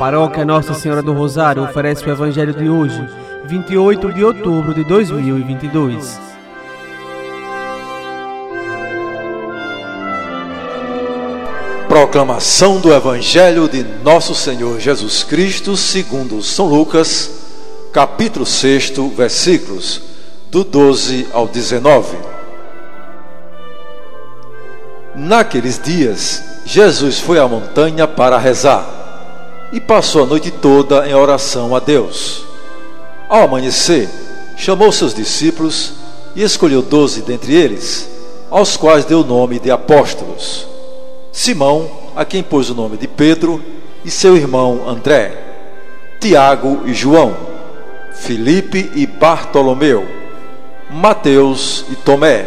Paróquia Nossa Senhora do Rosário oferece o Evangelho de hoje, 28 de outubro de 2022. Proclamação do Evangelho de Nosso Senhor Jesus Cristo, segundo São Lucas, capítulo 6, versículos do 12 ao 19. Naqueles dias, Jesus foi à montanha para rezar e passou a noite toda em oração a Deus. Ao amanhecer, chamou seus discípulos e escolheu doze dentre eles, aos quais deu o nome de apóstolos: Simão, a quem pôs o nome de Pedro, e seu irmão André, Tiago e João, Filipe e Bartolomeu, Mateus e Tomé,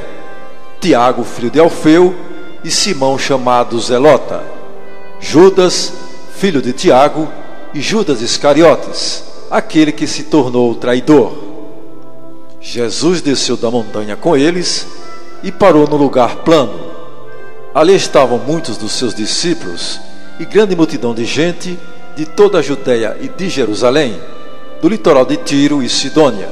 Tiago, filho de Alfeu, e Simão, chamado Zelota, Judas, filho de Tiago, e Judas Iscariotes, aquele que se tornou traidor. Jesus desceu da montanha com eles e parou no lugar plano. Ali estavam muitos dos seus discípulos e grande multidão de gente de toda a Judéia e de Jerusalém, do litoral de Tiro e Sidônia.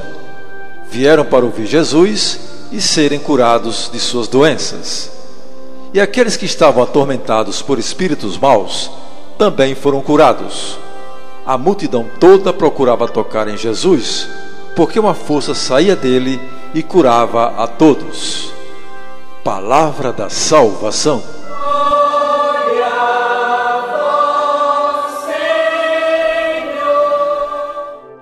Vieram para ouvir Jesus e serem curados de suas doenças. E aqueles que estavam atormentados por espíritos maus também foram curados. A multidão toda procurava tocar em Jesus, porque uma força saía dele e curava a todos. Palavra da salvação.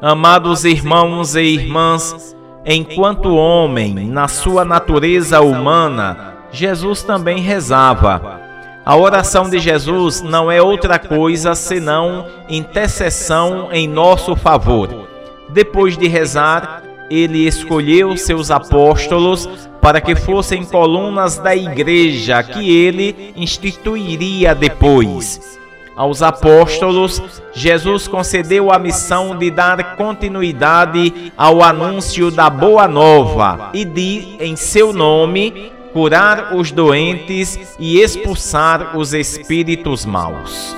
Amados irmãos e irmãs, enquanto homem, na sua natureza humana, Jesus também rezava a oração de Jesus não é outra coisa senão intercessão em nosso favor. Depois de rezar, ele escolheu seus apóstolos para que fossem colunas da igreja que ele instituiria depois. Aos apóstolos, Jesus concedeu a missão de dar continuidade ao anúncio da Boa Nova e de, em seu nome, curar os doentes e expulsar os espíritos maus.